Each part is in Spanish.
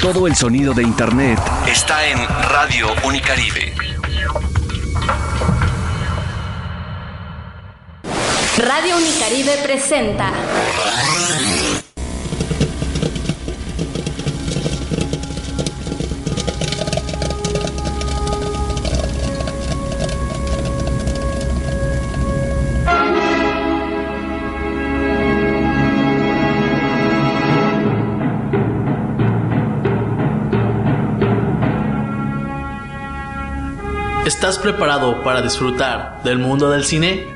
Todo el sonido de Internet está en Radio Unicaribe. Radio Unicaribe presenta. ¿Estás preparado para disfrutar del mundo del cine?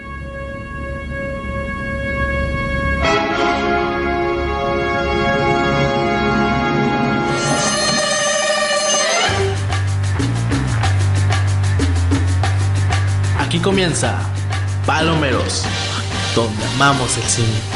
Aquí comienza Palomeros, donde amamos el cine.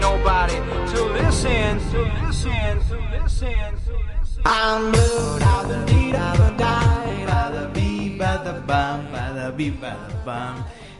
nobody to to to to. I'm.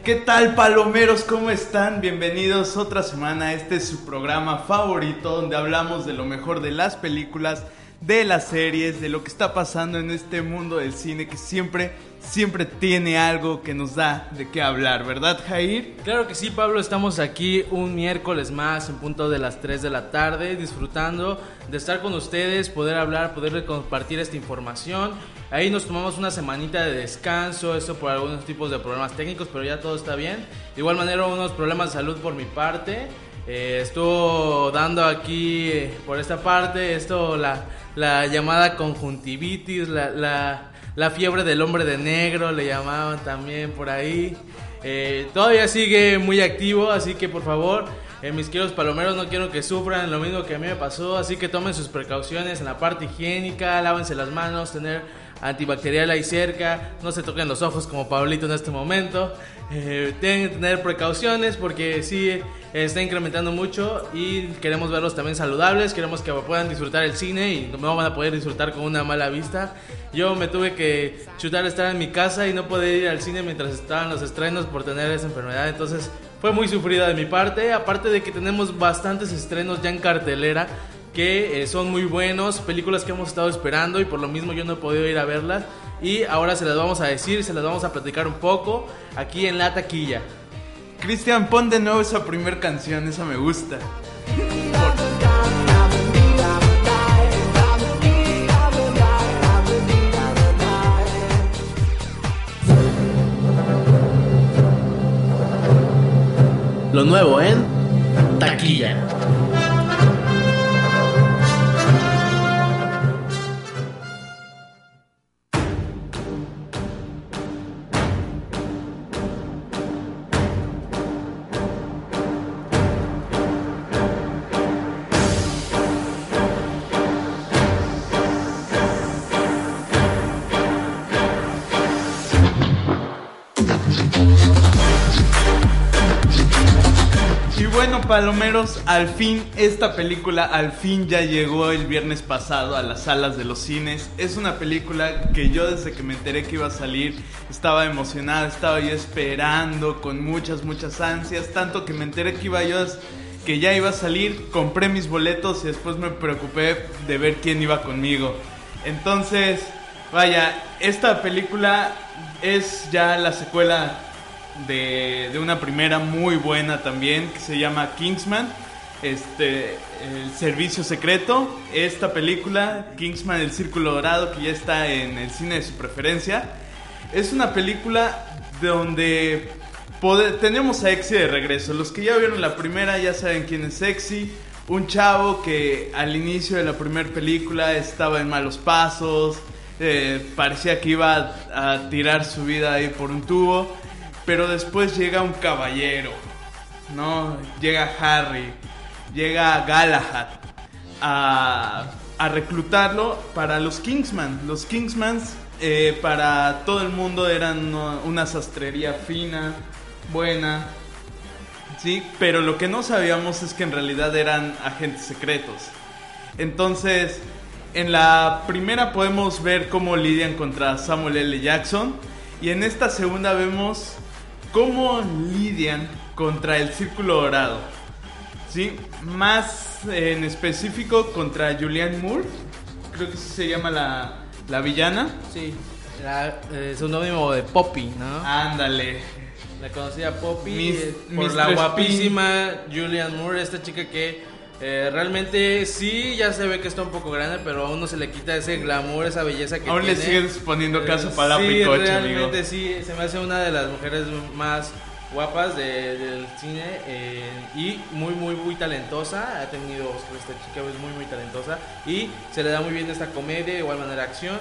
¿Qué tal palomeros? ¿Cómo están? Bienvenidos otra semana este es su programa favorito donde hablamos de lo mejor de las películas, de las series, de lo que está pasando en este mundo del cine que siempre, siempre tiene algo que nos da de qué hablar, ¿verdad Jair? Claro que sí, Pablo, estamos aquí un miércoles más en punto de las 3 de la tarde, disfrutando de estar con ustedes, poder hablar, poder compartir esta información. Ahí nos tomamos una semanita de descanso, eso por algunos tipos de problemas técnicos, pero ya todo está bien. De igual manera, unos problemas de salud por mi parte. Eh, estuvo dando aquí por esta parte esto la, la llamada conjuntivitis, la, la, la fiebre del hombre de negro, le llamaban también por ahí. Eh, todavía sigue muy activo, así que por favor, eh, mis queridos palomeros, no quiero que sufran lo mismo que a mí me pasó, así que tomen sus precauciones en la parte higiénica, lávense las manos, tener antibacterial ahí cerca, no se toquen los ojos como Pablito en este momento. Eh, tienen que tener precauciones porque sí está incrementando mucho y queremos verlos también saludables, queremos que puedan disfrutar el cine y no van a poder disfrutar con una mala vista. Yo me tuve que chutar estar en mi casa y no poder ir al cine mientras estaban los estrenos por tener esa enfermedad, entonces fue muy sufrida de mi parte, aparte de que tenemos bastantes estrenos ya en cartelera que eh, son muy buenos, películas que hemos estado esperando y por lo mismo yo no he podido ir a verlas y ahora se las vamos a decir, se las vamos a platicar un poco aquí en la taquilla. Cristian, pon de nuevo esa primer canción, esa me gusta. Lo nuevo en taquilla. Palomeros, al fin esta película al fin ya llegó el viernes pasado a las salas de los cines. Es una película que yo desde que me enteré que iba a salir estaba emocionada, estaba yo esperando con muchas muchas ansias, tanto que me enteré que iba yo que ya iba a salir, compré mis boletos y después me preocupé de ver quién iba conmigo. Entonces, Vaya, esta película es ya la secuela de, una primera muy buena también que se llama Kingsman. Este, el servicio secreto. Esta película, Kingsman, el Círculo Dorado, que ya está en el cine de su preferencia. Es una película donde pode- tenemos a Exy de regreso. Los que ya vieron la primera ya saben quién es Exy. Un chavo que al inicio de la primera película estaba en malos pasos. eh, parecía que iba a tirar su vida ahí por un tubo. Pero después llega un caballero. ¿no? Llega Harry. Llega Galahad. A, reclutarlo para los Kingsman. Los Kingsmans eh, para todo el mundo eran una sastrería fina, buena, Sí, pero lo que no sabíamos es que en realidad eran agentes secretos. Entonces, en la primera podemos ver cómo lidian contra Samuel L. Jackson. Y en esta segunda vemos cómo lidian contra el Círculo Dorado. Sí, más en específico contra Julianne Moore. Creo que se llama la, la villana. Sí, la, eh, seudónimo de Poppy, ¿no? Ándale. La conocida Poppy Mis- eh, por la guapísima Julianne Moore, esta chica que eh, realmente sí ya se ve que está un poco grande, pero a uno se le quita ese glamour, esa belleza que Aún le tiene. sigues poniendo caso para la picoche, realmente amigo. sí, se me hace una de las mujeres más guapas de- del cine eh, y muy muy muy talentosa, ha tenido Oscar esta chica, es muy muy talentosa y se le da muy bien esta comedia, de igual manera acción.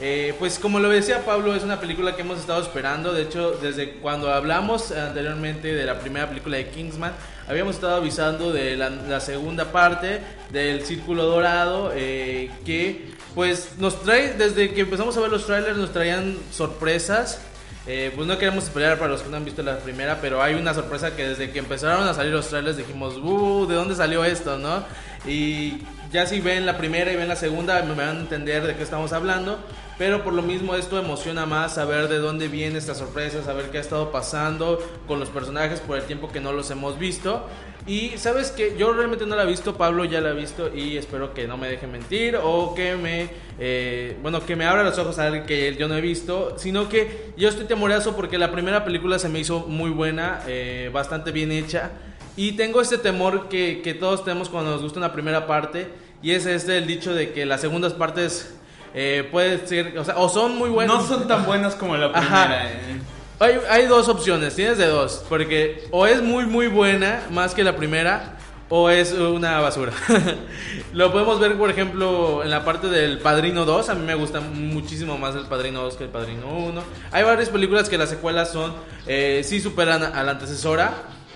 Eh, pues como lo decía Pablo, es una película que hemos estado esperando. De hecho, desde cuando hablamos anteriormente de la primera película de Kingsman, habíamos estado avisando de la, la segunda parte del Círculo Dorado, eh, que pues nos trae, desde que empezamos a ver los trailers, nos traían sorpresas. Eh, pues no queremos esperar para los que no han visto la primera, pero hay una sorpresa que desde que empezaron a salir los trailers dijimos, "Uh, ¿de dónde salió esto, no?" Y ya si ven la primera y ven la segunda, me van a entender de qué estamos hablando. Pero por lo mismo esto emociona más saber de dónde viene esta sorpresa, saber qué ha estado pasando con los personajes por el tiempo que no los hemos visto. Y sabes que yo realmente no la he visto, Pablo ya la ha visto y espero que no me deje mentir o que me, eh, bueno, que me abra los ojos a ver que yo no he visto, sino que yo estoy temorazo porque la primera película se me hizo muy buena, eh, bastante bien hecha. Y tengo este temor que, que todos tenemos cuando nos gusta una primera parte. Y es este el dicho de que las segundas partes eh, pueden ser, o sea, o son muy buenas. No son tan buenas como la primera. eh. Hay, hay dos opciones, tienes de dos. Porque o es muy, muy buena, más que la primera, o es una basura. Lo podemos ver, por ejemplo, en la parte del Padrino 2. A mí me gusta muchísimo más el Padrino 2 que el Padrino 1. Hay varias películas que las secuelas son, eh, sí superan a la antecesora.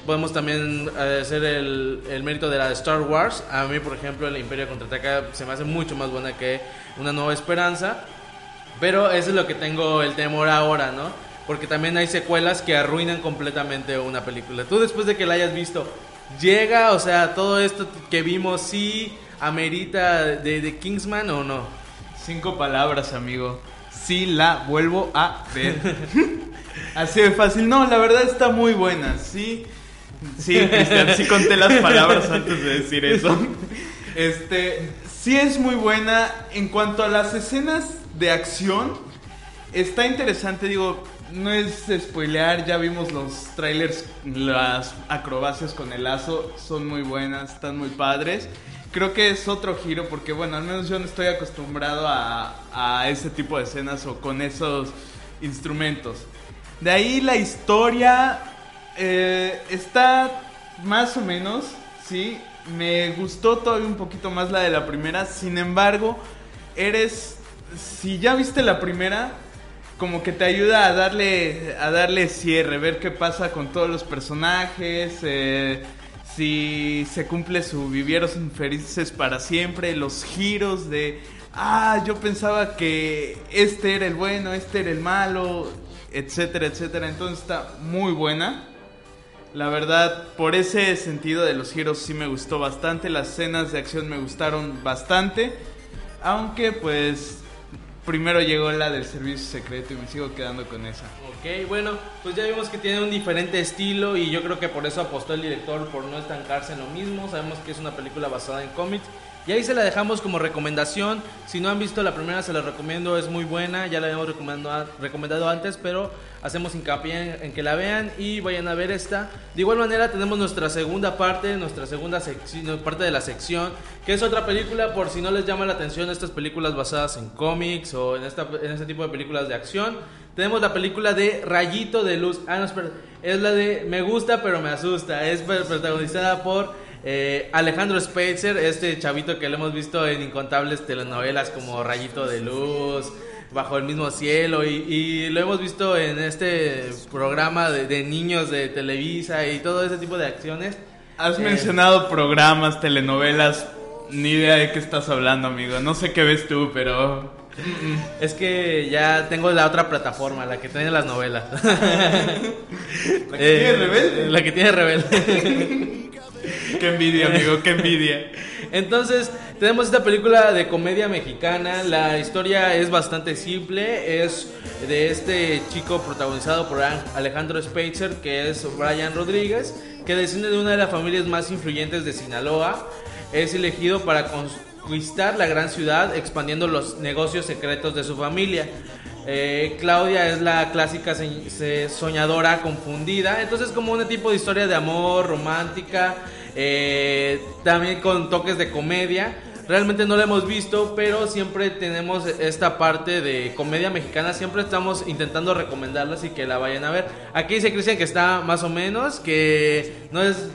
Podemos también eh, hacer el, el mérito de la Star Wars. A mí, por ejemplo, el Imperio Contraataca se me hace mucho más buena que Una Nueva Esperanza. Pero eso es lo que tengo el temor ahora, ¿no? Porque también hay secuelas que arruinan completamente una película. Tú después de que la hayas visto, llega, o sea, todo esto que vimos, sí amerita de, de Kingsman o no. Cinco palabras, amigo. Sí la vuelvo a ver. Así de fácil. No, la verdad está muy buena. Sí. Sí, sí conté las palabras antes de decir eso. Este, sí es muy buena en cuanto a las escenas de acción. Está interesante, digo, no es spoilear, ya vimos los trailers, las acrobacias con el lazo son muy buenas, están muy padres. Creo que es otro giro porque, bueno, al menos yo no estoy acostumbrado a, a ese tipo de escenas o con esos instrumentos. De ahí la historia eh, está más o menos, sí. Me gustó todavía un poquito más la de la primera. Sin embargo, eres. Si ya viste la primera, como que te ayuda a darle, a darle cierre, ver qué pasa con todos los personajes. eh, si se cumple su vivieros infelices para siempre, los giros de. Ah, yo pensaba que este era el bueno, este era el malo, etcétera, etcétera. Entonces está muy buena. La verdad, por ese sentido de los giros sí me gustó bastante. Las escenas de acción me gustaron bastante. Aunque pues primero llegó la del servicio secreto y me sigo quedando con esa. Ok, bueno, pues ya vimos que tiene un diferente estilo y yo creo que por eso apostó el director por no estancarse en lo mismo. Sabemos que es una película basada en cómics Y ahí se la dejamos como recomendación. Si no han visto la primera, se la recomiendo, es muy buena. Ya la habíamos recomendado, recomendado antes, pero hacemos hincapié en, que la vean y vayan a ver esta. De igual manera, tenemos nuestra segunda parte, nuestra segunda parte de la sección, que es otra película, por si no les llama la atención estas películas basadas en cómics o en, en este tipo de películas de acción. Tenemos la película de Rayito de Luz. Ah, no, espera. Es la de Me gusta pero me asusta. Es protagonizada por eh, Alejandro Spitzer, este chavito que lo hemos visto en incontables telenovelas como Rayito de Luz, Bajo el mismo cielo y, y lo hemos visto en este programa de, de niños de Televisa y todo ese tipo de acciones. Has Eh, mencionado programas, telenovelas. Ni idea de qué estás hablando, amigo. No sé qué ves tú, pero. Es que ya tengo la otra plataforma, la que tiene las novelas. ¿La que tiene Rebelde? La que tiene Rebelde. Qué envidia, amigo, qué envidia. Entonces, tenemos esta película de comedia mexicana. La historia es bastante simple. Es de este chico protagonizado por Alejandro Spitzer, que es Brian Rodríguez, que desciende de una de las familias más influyentes de Sinaloa. Es elegido para conquistar la gran ciudad, expandiendo los negocios secretos de su familia. Eh, Claudia es la clásica soñadora confundida. Entonces, como un tipo de historia de amor romántica, eh, también con toques de comedia. Realmente no la hemos visto, pero siempre tenemos esta parte de comedia mexicana. Siempre estamos intentando recomendarlas y que la vayan a ver. Aquí dice Cristian que está más o menos, que no es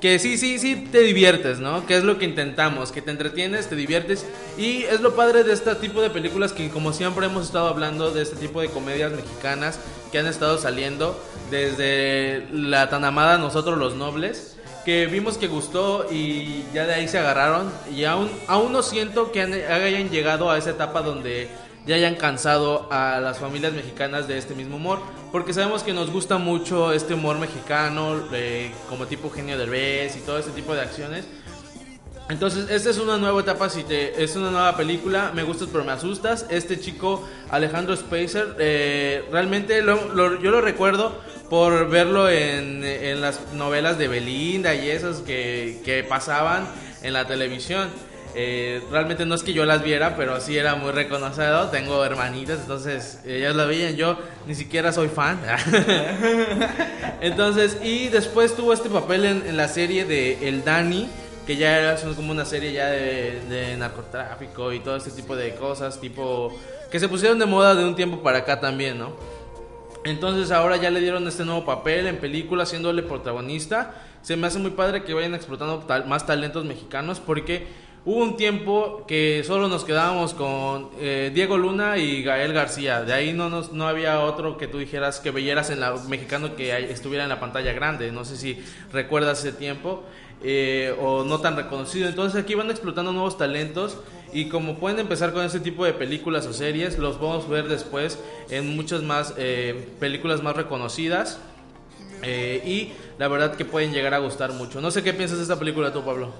que sí, sí, sí te diviertes, ¿no? Que es lo que intentamos, que te entretienes, te diviertes. Y es lo padre de este tipo de películas que como siempre hemos estado hablando de este tipo de comedias mexicanas que han estado saliendo desde la tan amada Nosotros los Nobles. Que vimos que gustó y ya de ahí se agarraron. Y aún, aún no siento que hayan llegado a esa etapa donde ya hayan cansado a las familias mexicanas de este mismo humor, porque sabemos que nos gusta mucho este humor mexicano, eh, como tipo Genio Derbez y todo este tipo de acciones. Entonces, esta es una nueva etapa, si te, es una nueva película, me gustas pero me asustas. Este chico, Alejandro Spacer, eh, realmente lo- lo- yo lo recuerdo por verlo en, en las novelas de Belinda y esas que, que pasaban en la televisión. Eh, realmente no es que yo las viera, pero sí era muy reconocido. Tengo hermanitas, entonces ellas la veían. Yo ni siquiera soy fan. entonces, y después tuvo este papel en, la serie de El Dani, que ya era como una serie ya de, narcotráfico y todo este tipo de cosas, tipo que se pusieron de moda de un tiempo para acá también, ¿no? Entonces ahora ya le dieron este nuevo papel en película, haciéndole protagonista. Se me hace muy padre que vayan explotando más talentos mexicanos porque hubo un tiempo que solo nos quedábamos con eh, Diego Luna y Gael García. De ahí no, nos, no había otro que tú dijeras que veyeras en la mexicano que estuviera en la pantalla grande. No sé si recuerdas ese tiempo eh, o no tan reconocido. Entonces aquí van explotando nuevos talentos y como pueden empezar con este tipo de películas o series, los vamos a ver después en muchas más eh, películas más reconocidas. Eh, y la verdad que pueden llegar a gustar mucho. No sé qué piensas de esta película tú, Pablo.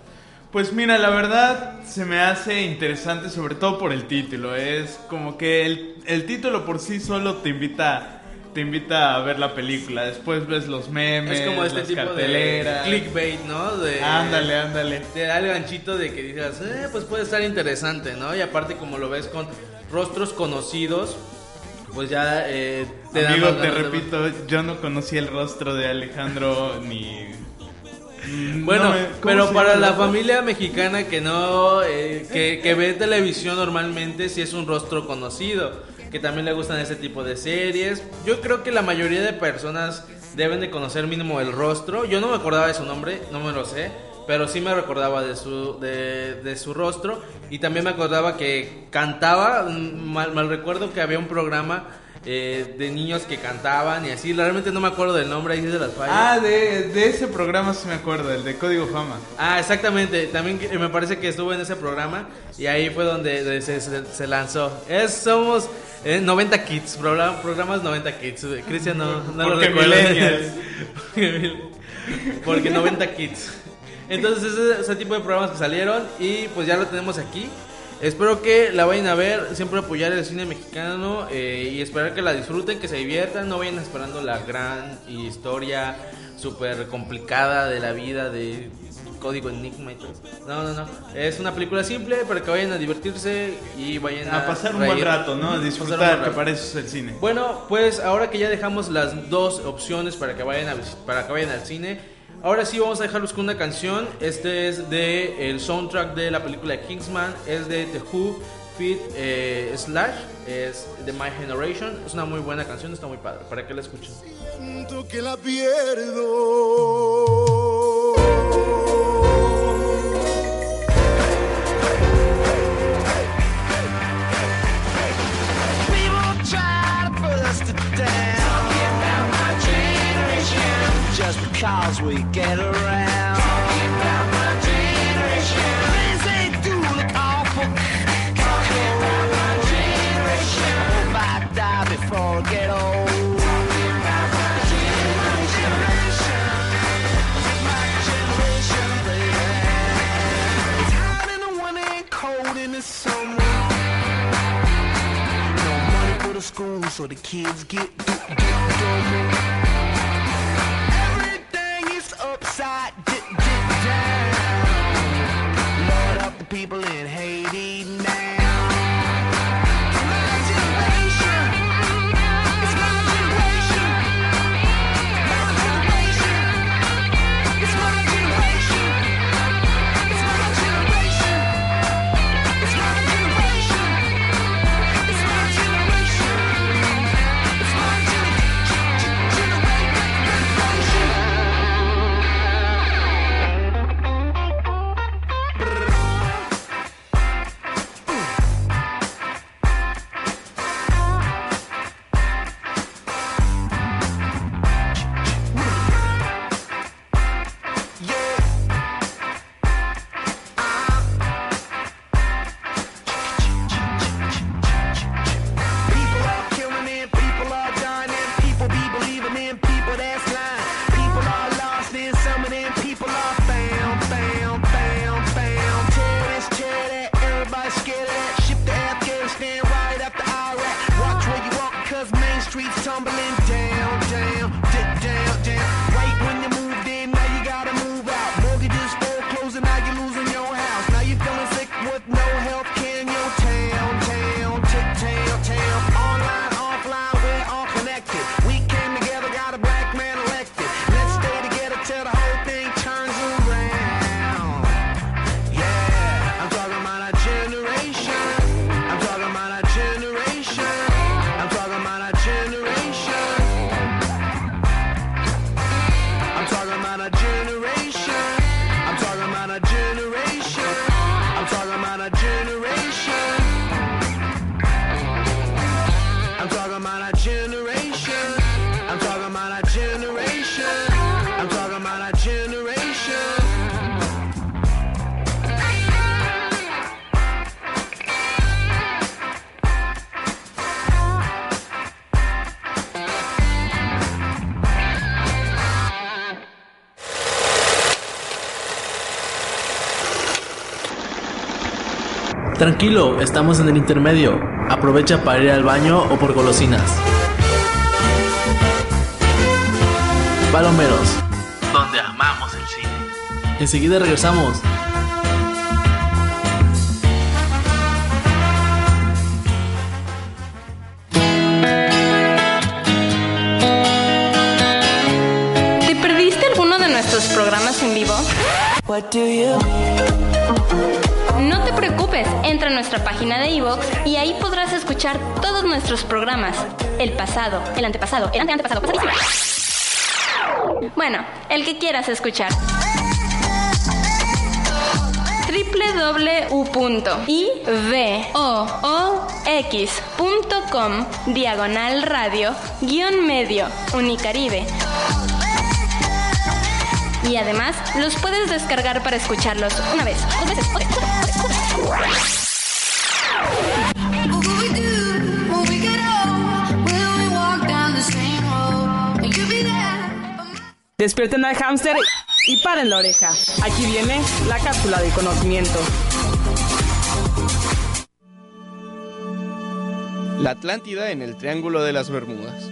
Pues mira, la verdad se me hace interesante sobre todo por el título. Es como que el, el título por sí solo te invita te invita a ver la película. Después ves los memes, Es como este las tipo de carteleras. clickbait, ¿no? De, Ándale, ándale. Te da el ganchito de que digas, eh, pues puede estar interesante, ¿no? Y aparte como lo ves con rostros conocidos, pues ya eh, te Amigo, te repito, yo no conocí el rostro de Alejandro ni... Bueno, No me- ¿cómo pero para la familia mexicana que no, eh, que, que ve televisión normalmente, sí es un rostro conocido, que también le gustan ese tipo de series. Yo creo que la mayoría de personas deben de conocer mínimo el rostro. Yo no me acordaba de su nombre, no me lo sé, pero sí me recordaba de su, de, de su rostro y también me acordaba que cantaba, mm, mal, mal recuerdo que había un programa eh, de niños que cantaban y así, realmente no me acuerdo del nombre, ahí sí de las fallas. Ah, de, de ese programa sí me acuerdo, el de Código Fama. Ah, exactamente. También que- me parece que estuvo en ese programa y ahí fue donde de- se, se- se lanzó. Es, somos eh, 90 Kids, progra- programas 90 Kids. Eh, Cristian no, no lo Porque recuerda. millennials. Porque 90 Kids. Entonces ese, ese tipo de programas que salieron y pues ya lo tenemos aquí. Espero que la vayan a ver, siempre apoyar el cine mexicano eh, y esperar que la disfruten, que se diviertan, no vayan esperando la gran historia súper complicada de la vida de código enigma y todo. No, no, no. Es una película simple para que vayan a divertirse y vayan a, A pasar un reír. buen rato, ¿no? A disfrutar, que para eso es el cine. Bueno, pues ahora que ya dejamos las dos opciones para que vayan a para que vayan al cine, ahora sí vamos a dejarlos con una canción. Este es de el soundtrack de la película de Kingsman, es de The Who Fit eh, Slash, es de My Generation. Es una muy buena canción, está muy padre. Para que la escuchen. Siento que la pierdo. Because we get around. Talking my generation. Things they do look awful. My generation. I die before I get old. My generation. My generation, baby. Hot in the winter cold in the summer. No money for the so the kids get d- d- dumber. Tranquilo, estamos en el intermedio. Aprovecha para ir al baño o por golosinas. Palomeros, donde amamos el cine. Enseguida regresamos. ¿Te perdiste alguno de nuestros programas en vivo? What do you No te preocupes, entra a nuestra página de iVoox y ahí podrás escuchar todos nuestros programas. El pasado, el antepasado, el ante antepasado, pasadísimo. Bueno, el que quieras escuchar. www.ivoox.com diagonal radio guion medio Unicaribe. Y además los puedes descargar para escucharlos una vez, dos veces, o- o- Despierten al hámster y paren la oreja. Aquí viene la cápsula del conocimiento. La Atlántida en el Triángulo de las Bermudas.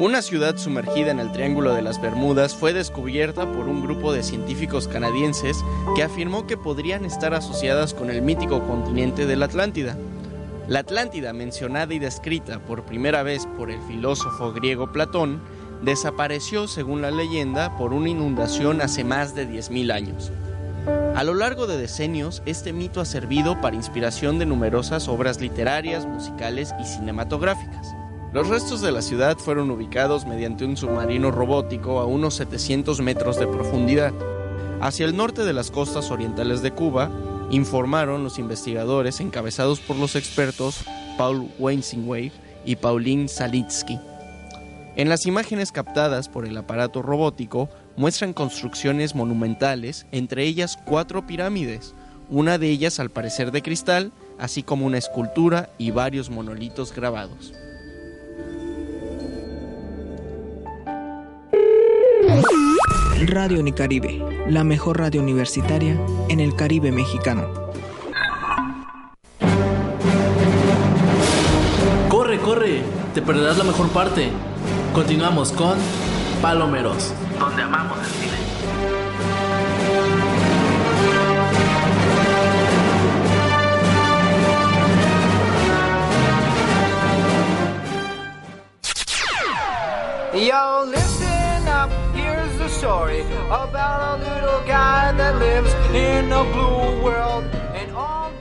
Una ciudad sumergida en el Triángulo de las Bermudas fue descubierta por un grupo de científicos canadienses que afirmó que podrían estar asociadas con el mítico continente de la Atlántida. La Atlántida, mencionada y descrita por primera vez por el filósofo griego Platón, desapareció, según la leyenda, por una inundación hace más de 10.000 años. A lo largo de decenios, este mito ha servido para inspiración de numerosas obras literarias, musicales y cinematográficas. Los restos de la ciudad fueron ubicados mediante un submarino robótico a unos 700 metros de profundidad. Hacia el norte de las costas orientales de Cuba, informaron los investigadores encabezados por los expertos Paul Weinzingwave y Pauline Salitsky. En las imágenes captadas por el aparato robótico muestran construcciones monumentales, entre ellas cuatro pirámides, una de ellas al parecer de cristal, así como una escultura y varios monolitos grabados. Radio Unicaribe, la mejor radio universitaria en el Caribe mexicano. Corre, corre, te perderás la mejor parte. Continuamos con Palomeros, donde amamos el cine. Yo, story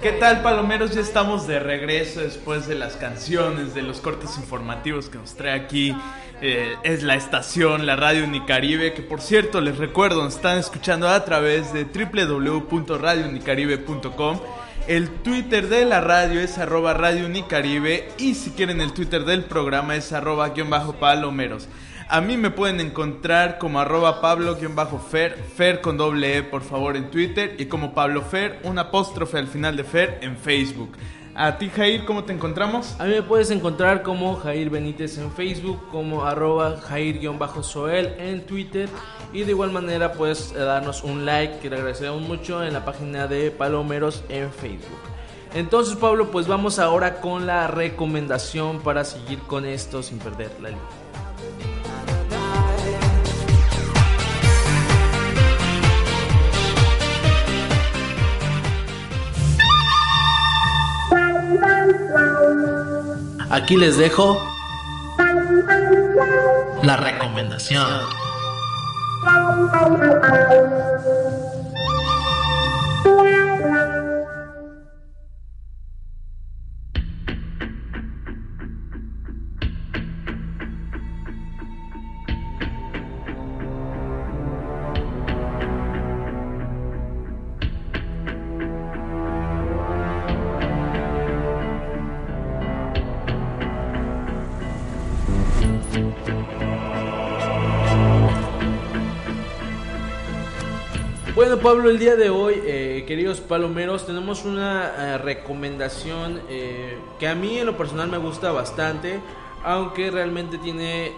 ¿Qué tal palomeros? Ya estamos de regreso después de las canciones, de los cortes informativos que nos trae aquí. eh, es la estación, la radio Unicaribe, que por cierto les recuerdo, nos están escuchando a través de www.radiounicaribe.com. El Twitter de la radio es arroba Radio Unicaribe y si quieren el Twitter del programa es arroba guion bajo palomeros. A mí me pueden encontrar como arroba pablo-fer, fer con doble E por favor en Twitter y como Pablo Fer, un apóstrofe al final de Fer en Facebook. A ti Jair, ¿cómo te encontramos? A mí me puedes encontrar como Jair Benítez en Facebook, como arroba Jair-Soel en Twitter y de igual manera puedes eh, darnos un like que le agradeceremos mucho en la página de Palomeros en Facebook. Entonces Pablo, pues vamos ahora con la recomendación para seguir con esto sin perder la línea. Aquí les dejo la recomendación. Pablo, el día de hoy, eh, queridos palomeros, tenemos una eh, recomendación eh, que a mí en lo personal me gusta bastante, aunque realmente tiene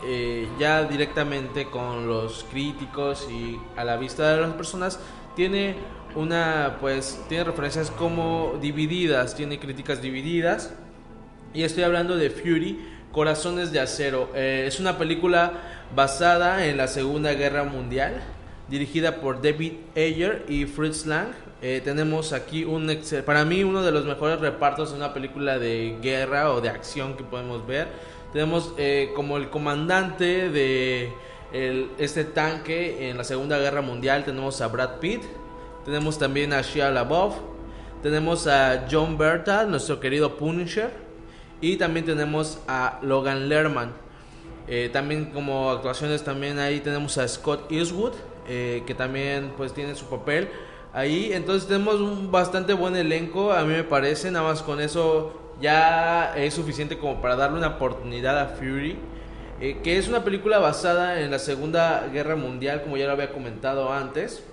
ya directamente con los críticos y a la vista de las personas, tiene una, pues, tiene referencias como divididas, tiene críticas divididas. Y estoy hablando de Fury, Corazones de Acero. Es una película basada en la Segunda Guerra Mundial, dirigida por David Ayer y Fritz Lang. Eh, tenemos aquí un, para mí, uno de los mejores repartos de una película de guerra o de acción que podemos ver. Tenemos eh, como el comandante de el- este tanque en la Segunda Guerra Mundial, tenemos a Brad Pitt. Tenemos también a Shia LaBeouf. Tenemos a John Berta, nuestro querido Punisher. Y también tenemos a Logan Lerman. Eh, también como actuaciones también ahí tenemos a Scott Eastwood, eh, que también pues tiene su papel ahí. Entonces tenemos un bastante buen elenco, a mí me parece. Nada más con eso ya es suficiente como para darle una oportunidad a Fury. eh, que es una película basada en la Segunda Guerra Mundial, como ya lo había comentado antes.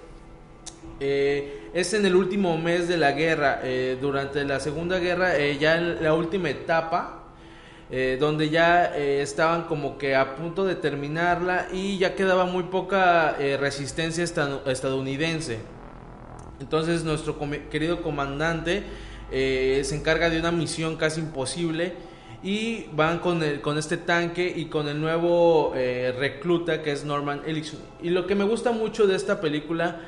Eh, es en el último mes de la guerra, durante la Segunda Guerra, ya en la última etapa, eh, donde ya eh, estaban como que a punto de terminarla y ya quedaba muy poca eh, resistencia estad- estadounidense. Entonces nuestro querido comandante se encarga de una misión casi imposible y van con, el, con este tanque y con el nuevo recluta que es Norman Ellison. Y lo que me gusta mucho de esta película,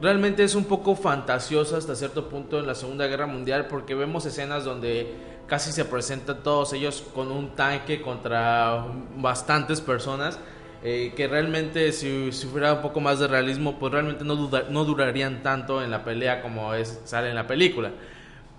realmente es un poco fantasiosa hasta cierto punto en la Segunda Guerra Mundial porque vemos escenas donde casi se presentan todos ellos con un tanque contra bastantes personas. Eh, que realmente si, si, fuera un poco más de realismo, pues realmente no, no durarían tanto en la pelea como es, sale en la película.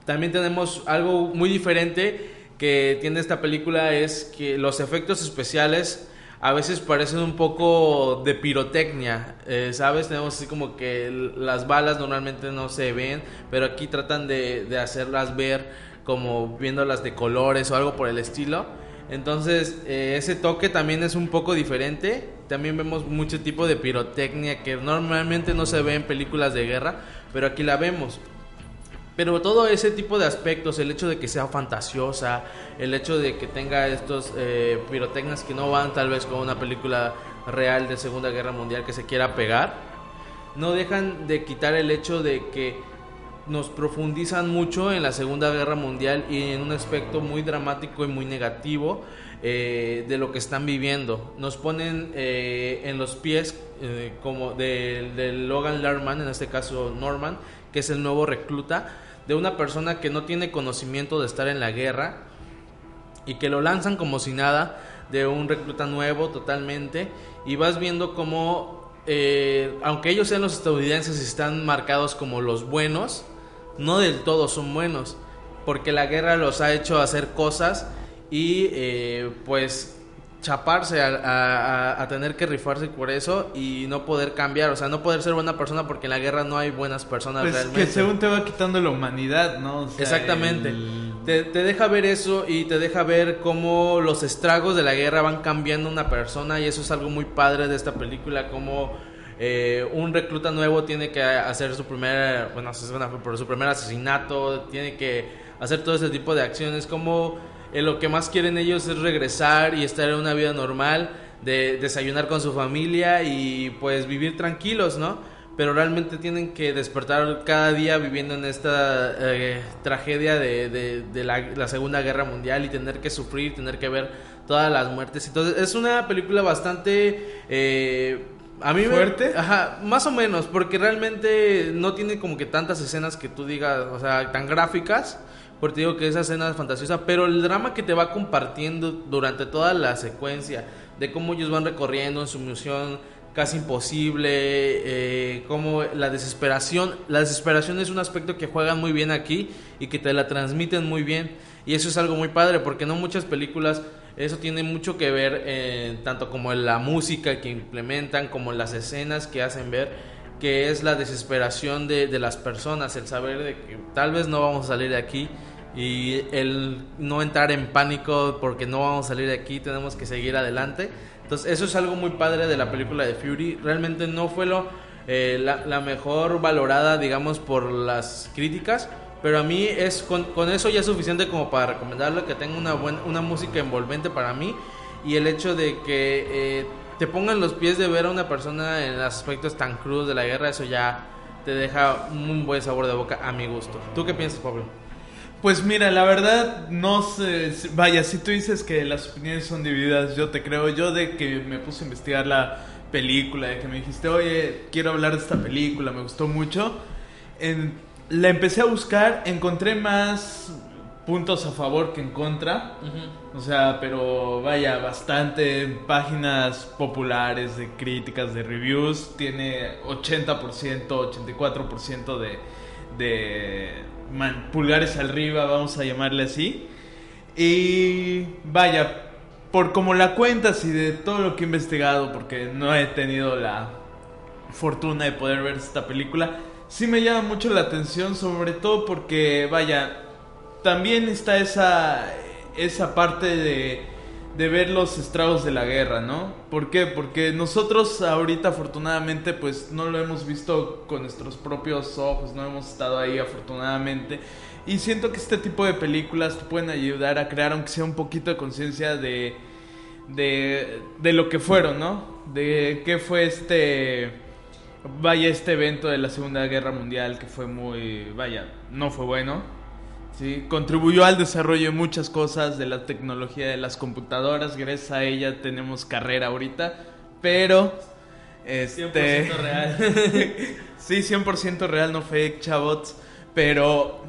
También tenemos algo muy diferente que tiene esta película es que los efectos especiales a veces parecen un poco de pirotecnia, eh, ¿sabes? Tenemos así como que las balas normalmente no se ven, pero aquí tratan de, de hacerlas ver como viéndolas de colores o algo por el estilo. Entonces, eh, ese toque también es un poco diferente. También vemos mucho tipo de pirotecnia que normalmente no se ve en películas de guerra, pero aquí la vemos. Pero todo ese tipo de aspectos, el hecho de que sea fantasiosa, el hecho de que tenga estos eh, pirotecnias que no van tal vez con una película real de Segunda Guerra Mundial que se quiera pegar, no dejan de quitar el hecho de que nos profundizan mucho en la Segunda Guerra Mundial y en un aspecto muy dramático y muy negativo eh, de lo que están viviendo. Nos ponen eh, en los pies eh, como de, de, Logan Lerman, en este caso Norman, que es el nuevo recluta, de una persona que no tiene conocimiento de estar en la guerra y que lo lanzan como si nada, de un recluta nuevo totalmente, y vas viendo cómo, eh, aunque ellos sean los estadounidenses y están marcados como los buenos, no del todo son buenos, porque la guerra los ha hecho hacer cosas y eh, pues chaparse a, tener que rifarse por eso y no poder cambiar, o sea, no poder ser buena persona porque en la guerra no hay buenas personas pues realmente. Que según te va quitando la humanidad, ¿no? Exactamente. Te, te, deja ver eso y te deja ver cómo los estragos de la guerra van cambiando una persona y eso es algo muy padre de esta película, como eh, un recluta nuevo tiene que hacer su primer, bueno, su primer asesinato, tiene que hacer todo ese tipo de acciones, como eh, lo que más quieren ellos es regresar y estar en una vida normal, de desayunar con su familia y pues vivir tranquilos, ¿no? Pero realmente tienen que despertar cada día viviendo en esta eh, tragedia de, de, la, Segunda Guerra Mundial y tener que sufrir, tener que ver todas las muertes. Entonces es una película bastante... Eh, a mí ¿Fuerte? ajá, más o menos, porque realmente no tiene como que tantas escenas que tú digas, o sea, tan gráficas porque digo que esa escena es fantasiosa, pero el drama que te va compartiendo durante toda la secuencia, de cómo ellos van recorriendo en su misión casi imposible, eh, como la desesperación, la desesperación es un aspecto que juegan muy bien aquí y que te la transmiten muy bien, y eso es algo muy padre, porque no muchas películas, eso tiene mucho que ver, eh, tanto como en la música que implementan, como en las escenas que hacen ver, que es la desesperación de, de las personas, el saber de que tal vez no vamos a salir de aquí, y el no entrar en pánico porque no vamos a salir de aquí, tenemos que seguir adelante. Entonces eso es algo muy padre de la película de Fury. Realmente no fue lo, eh, la, mejor valorada, digamos, por las críticas. Pero a mí es con, con eso ya es suficiente como para recomendarle que tenga una, buena, una música envolvente para mí. Y el hecho de que eh, te pongan los pies de ver a una persona en aspectos tan crudos de la guerra, eso ya te deja un buen sabor de boca a mi gusto. ¿Tú qué piensas, Pablo? Pues mira, la verdad, no sé. Vaya, si tú dices que las opiniones son divididas, yo te creo. Yo, de que me puse a investigar la película, de que me dijiste, oye, quiero hablar de esta película, me gustó mucho. En, la empecé a buscar, encontré más puntos a favor que en contra. O sea, pero vaya, bastante páginas populares de críticas, de reviews. Tiene 80%, 84% de, de pulgares arriba, vamos a llamarle así. Y vaya, por como la cuentas y de todo lo que he investigado, porque no he tenido la fortuna de poder ver esta película, sí me llama mucho la atención, sobre todo porque, vaya, también está esa, esa parte de de ver los estragos de la guerra, ¿no? ¿Por qué? Porque nosotros ahorita afortunadamente pues no lo hemos visto con nuestros propios ojos, no hemos estado ahí afortunadamente. Y siento que este tipo de películas te pueden ayudar a crear aunque sea un poquito de conciencia de, de, de lo que fueron, ¿no? De qué fue este, vaya, este evento de la Segunda Guerra Mundial que fue muy, vaya, no fue bueno Sí, contribuyó al desarrollo de muchas cosas de la tecnología de las computadoras. Gracias a ella tenemos carrera ahorita. Pero, este. 100% real. sí, 100% real, no fake, chavos. Pero,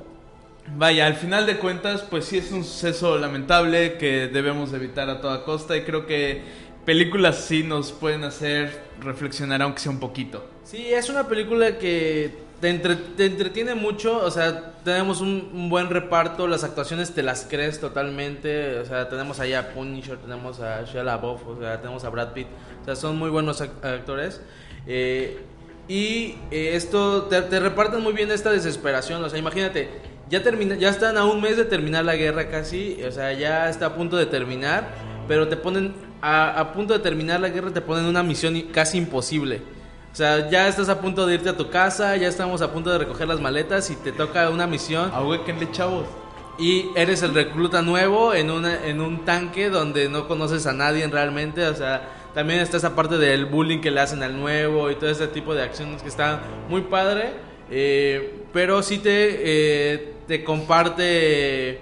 vaya, al final de cuentas, pues sí es un suceso lamentable que debemos evitar a toda costa. Y creo que películas sí nos pueden hacer reflexionar, aunque sea un poquito. Sí, es una película que te, entre- te entretiene mucho, o sea, tenemos un, buen reparto, las actuaciones te las crees totalmente, o sea, tenemos allá a Punisher, tenemos a Shia LaBeouf, o sea, tenemos a Brad Pitt, o sea, son muy buenos ac- actores. eh, y eh, esto te, te reparten muy bien esta desesperación, o sea, imagínate, ya termina, ya están a un mes de terminar la guerra casi, o sea, ya está a punto de terminar, pero te ponen a, a punto de terminar la guerra, te ponen una misión casi imposible. O sea, ya estás a punto de irte a tu casa, ya estamos a punto de recoger las maletas y te toca una misión. Ahuéquenle, chavos. Y eres el recluta nuevo en, una, en un tanque donde no conoces a nadie realmente. O sea, también está esa parte del bullying que le hacen al nuevo y todo ese tipo de acciones que está muy padre. eh, pero sí te, eh, te comparte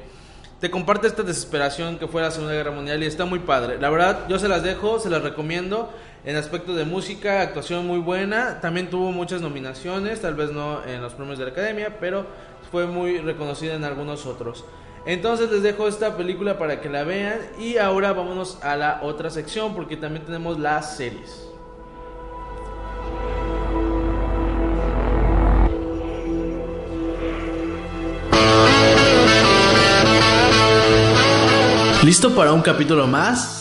te comparte esta desesperación que fue la Segunda Guerra Mundial y está muy padre. La verdad, yo se las dejo, se las recomiendo. En aspecto de música, actuación muy buena. También tuvo muchas nominaciones, tal vez no en los premios de la Academia, pero fue muy reconocida en algunos otros. Entonces les dejo esta película para que la vean y ahora vámonos a la otra sección porque también tenemos las series. ¿Listo para un capítulo más?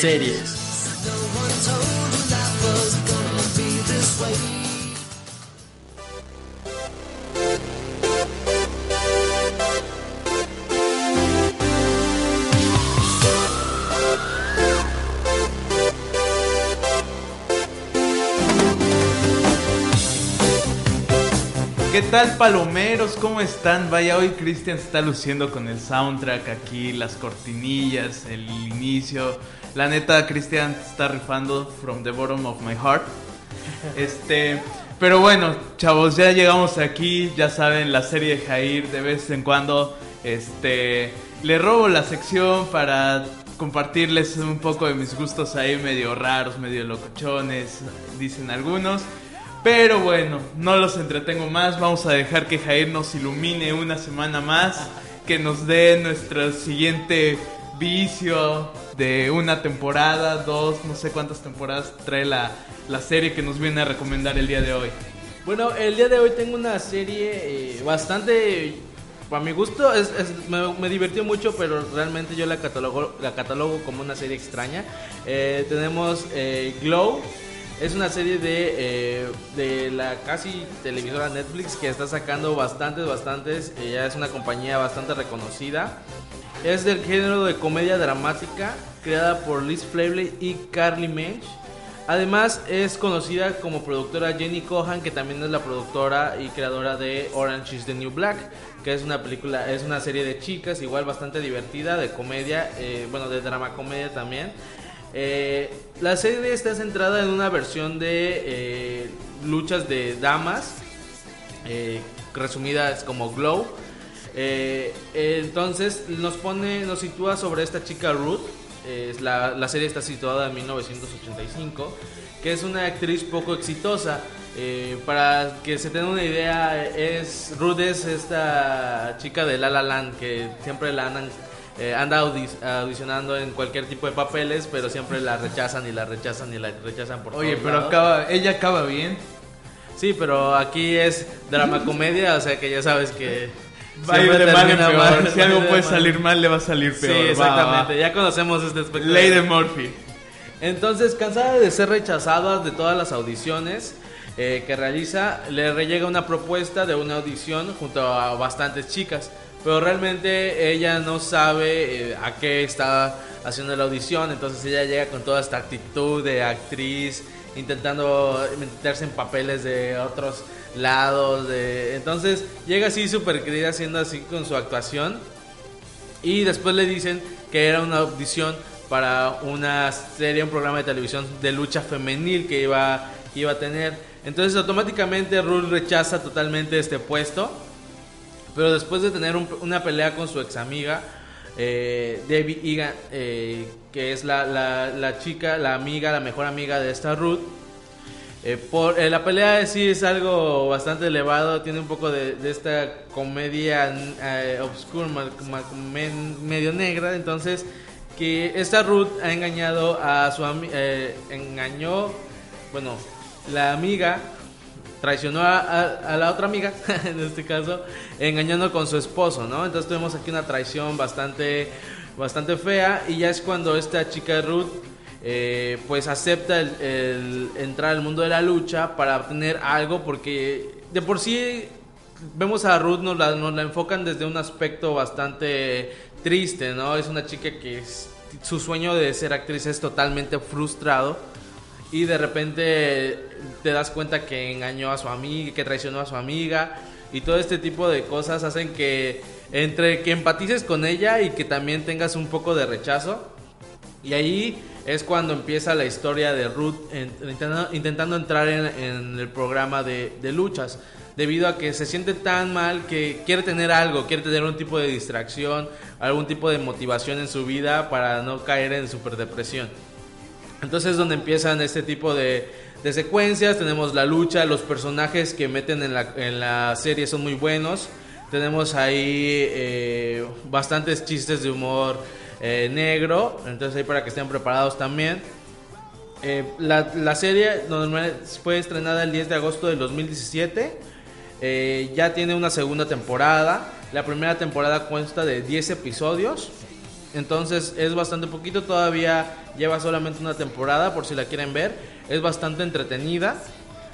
Series. ¿Qué tal palomeros? ¿Cómo están? Vaya, hoy Cristian está luciendo con el soundtrack aquí, las cortinillas, el inicio. La neta, Cristian está rifando from the bottom of my heart. Este, pero bueno, chavos, ya llegamos aquí, ya saben, la serie de Jair de vez en cuando, este, le robo la sección para compartirles un poco de mis gustos ahí medio raros, medio locochones, dicen algunos. Pero bueno, no los entretengo más, vamos a dejar que Jair nos ilumine una semana más, que nos dé nuestro siguiente vicio de una temporada, dos, no sé cuántas temporadas trae la, la serie que nos viene a recomendar el día de hoy. Bueno, el día de hoy tengo una serie eh, bastante, para mi gusto, me, me divirtió mucho, pero realmente yo la catalogo, la catalogo como una serie extraña. Eh, tenemos eh, Glow, es una serie de, eh, de la casi televisora Netflix que está sacando bastantes, bastantes, eh, ya es una compañía bastante reconocida. Es del género de comedia dramática, creada por Liz Flavely y Carly Mensch. Además es conocida como productora Jenny Cohan, que también es la productora y creadora de Orange is the New Black, que es una película, es una serie de chicas igual bastante divertida, de comedia, eh, bueno, de drama comedia también. Eh, la serie está centrada en una versión de eh, luchas de damas, eh, resumidas como Glow. Eh, entonces nos pone, nos sitúa sobre esta chica Ruth. La, serie está situada en 1985, que es una actriz poco exitosa. Para que se tengan una idea, es Ruth es esta chica de La La Land que siempre la andan, eh, anda audi- audicionando en cualquier tipo de papeles, pero siempre la rechazan y la rechazan y la rechazan por Oye, todos pero lados. acaba, ella acaba bien. Sí, pero aquí es drama comedia, o sea que ya sabes que Va a ir siempre de mal en termina peor. mal, si algo puede mal. salir mal, le va a salir Sí, peor. Va, exactamente. va. Ya conocemos este aspecto. Ley de Murphy. Entonces, cansada de ser rechazada de todas las audiciones eh, que realiza, le llega una propuesta de una audición junto a bastantes chicas. Pero realmente ella no sabe eh, a qué está haciendo la audición. Entonces ella llega con toda esta actitud de actriz, intentando meterse en papeles de otros lados. De... Entonces llega así súper querida haciendo así con su actuación. Y después le dicen que era una audición para una serie, un programa de televisión de lucha femenil que iba, iba a tener. Entonces automáticamente Ruth rechaza totalmente este puesto. Pero después de tener un- una pelea con su ex amiga, eh, Debbie Egan, eh, que es la, la- chica, la amiga, la mejor amiga de esta Ruth, eh, por, eh, la pelea sí es algo bastante elevado, tiene un poco de, de esta comedia obscura, medio negra, entonces que esta Ruth ha engañado a su amiga, engañó, bueno, la amiga traicionó a, la otra amiga, en este caso, engañando con su esposo, ¿no? Entonces tenemos aquí una traición bastante, bastante fea y ya es cuando esta chica Ruth eh, pues acepta el, entrar al mundo de la lucha para obtener algo porque de por sí vemos a Ruth nos la, nos la enfocan desde un aspecto bastante triste, ¿no? Es una chica que su sueño de ser actriz es totalmente frustrado y de repente te das cuenta que engañó a su amiga, que traicionó a su amiga y todo este tipo de cosas hacen que entre que empatices con ella y que también tengas un poco de rechazo y ahí es cuando empieza la historia de Ruth en- intentando, entrar en, el programa de, luchas. Debido a que se siente tan mal que quiere tener algo, quiere tener un tipo de distracción, algún tipo de motivación en su vida para no caer en superdepresión. Entonces es donde empiezan este tipo de, secuencias. Tenemos la lucha, los personajes que meten en la, la serie son muy buenos. Tenemos ahí eh, bastantes chistes de humor eh, negro. Entonces ahí para que estén preparados también. Eh, la, la serie fue estrenada el 10 de agosto del 2017. Eh, ya tiene una segunda temporada. La primera temporada consta de 10 episodios. Entonces es bastante poquito. Todavía lleva solamente una temporada por si la quieren ver. Es bastante entretenida.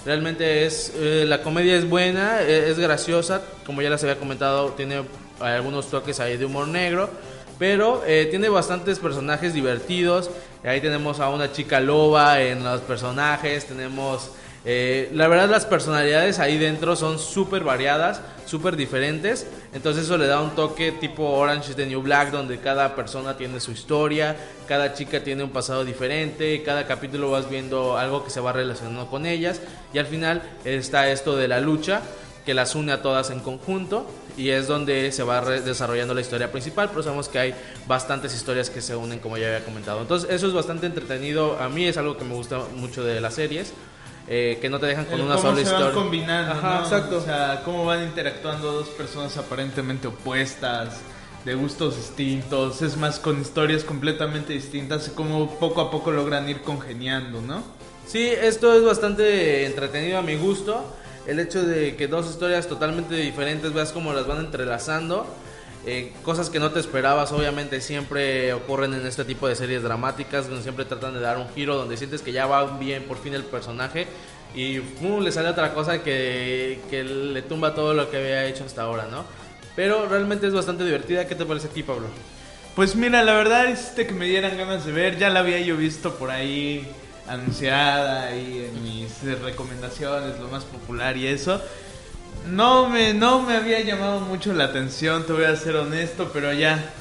Realmente es eh, la comedia es buena, eh, es graciosa, como ya les había comentado, tiene algunos toques ahí de humor negro, pero eh, tiene bastantes personajes divertidos. Ahí tenemos a una chica loba en los personajes, tenemos eh, la verdad las personalidades ahí dentro son súper variadas, súper diferentes, entonces eso le da un toque tipo Orange is the New Black donde cada persona tiene su historia, cada chica tiene un pasado diferente, cada capítulo vas viendo algo que se va relacionando con ellas. Y al final está esto de la lucha que las une a todas en conjunto y es donde se va desarrollando la historia principal, pero sabemos que hay bastantes historias que se unen como ya había comentado. Entonces eso es bastante entretenido, a mí es algo que me gusta mucho de las series, eh, que no te dejan con El una cómo sola se historia. van combinando, Ajá, ¿no? exacto. O sea, cómo van interactuando dos personas aparentemente opuestas, de gustos distintos, es más, con historias completamente distintas, y cómo poco a poco logran ir congeniando, ¿no? Sí, esto es bastante entretenido a mi gusto. El hecho de que dos historias totalmente diferentes veas cómo las van entrelazando. Eh, cosas que no te esperabas, obviamente, siempre ocurren en este tipo de series dramáticas, donde siempre tratan de dar un giro, donde sientes que ya va bien por fin el personaje y ¡pum! le sale otra cosa que, que le tumba todo lo que había hecho hasta ahora, ¿no? Pero realmente es bastante divertida. ¿Qué te parece a ti, Pablo? Pues mira, la verdad hiciste que me dieran ganas de ver, ya la había yo visto por ahí anunciada ahí en mis recomendaciones, lo más popular y eso. No me, no me había llamado mucho la atención, te voy a ser honesto, pero ya,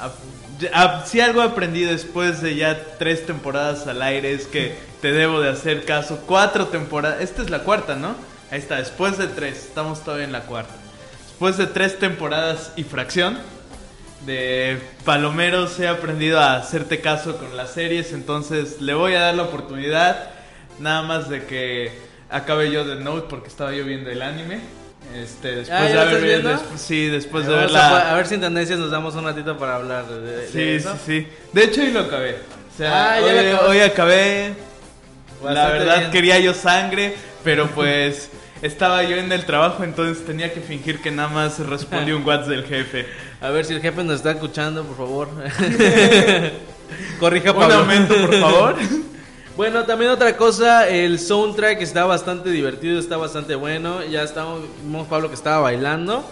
si algo aprendí después de ya tres temporadas al aire es que te debo de hacer caso. Cuatro temporadas, esta es la cuarta, ¿no? Ahí está, después de tres, estamos todavía en la cuarta. Después de tres temporadas y fracción de Palomeros he aprendido a hacerte caso con las series, entonces le voy a dar la oportunidad, nada más de que acabe yo de Note porque estaba yo viendo el anime. Este, después Ah, ¿ya de haber sí, después de Vamos verla. a, ver si en tendencias nos damos un ratito para hablar de, de- de Sí, eso. sí, sí. De hecho, hoy lo acabé. O sea, Ah, hoy, acabé. la verdad bien. quería yo sangre, pero pues estaba yo en el trabajo, entonces tenía que fingir que nada más respondí un WhatsApp del jefe. A ver si el jefe nos está escuchando, por favor. Corrija, Un Pablo. aumento, por favor. Bueno, también otra cosa, el soundtrack está bastante divertido, está bastante bueno. Ya estamos, vimos Pablo que estaba bailando.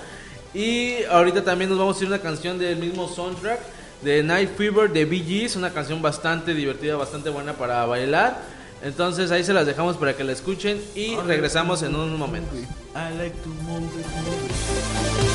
Y ahorita también nos vamos a ir una canción del mismo soundtrack de Night Fever de Bee Gees, una canción bastante divertida, bastante buena para bailar. Entonces ahí se las dejamos para que la escuchen y regresamos en un momento. I like to move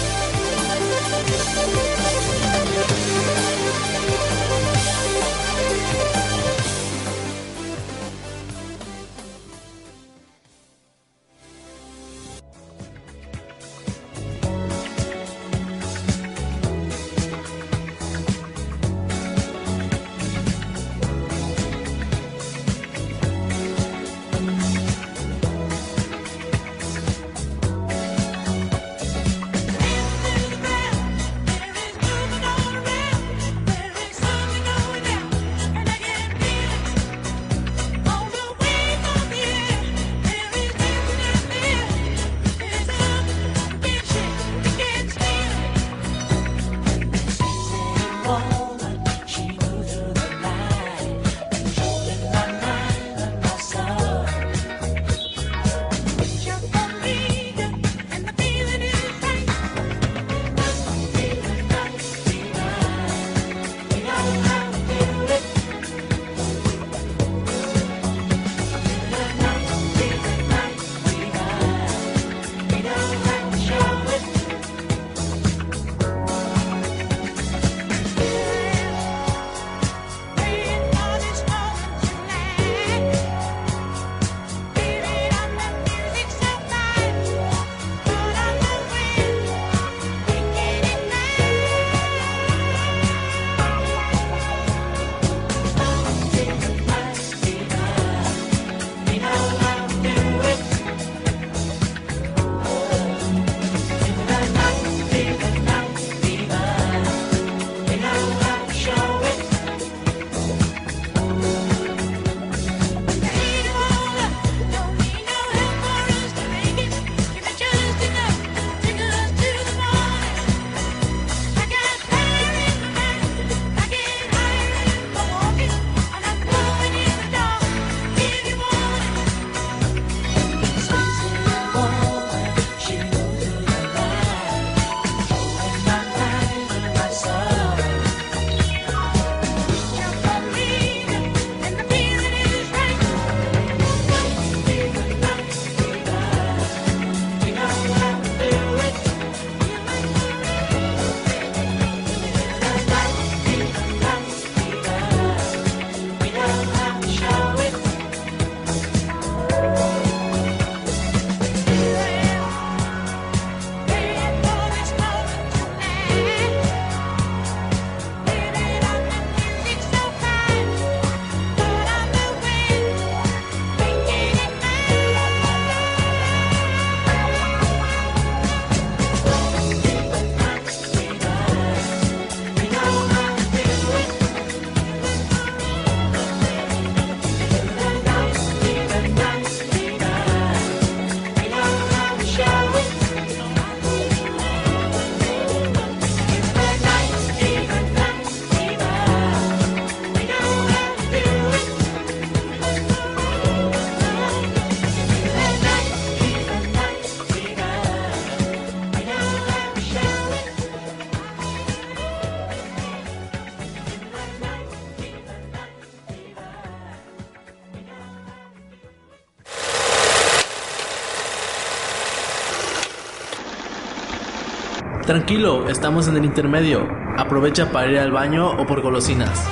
Tranquilo, estamos en el intermedio. Aprovecha para ir al baño o por golosinas.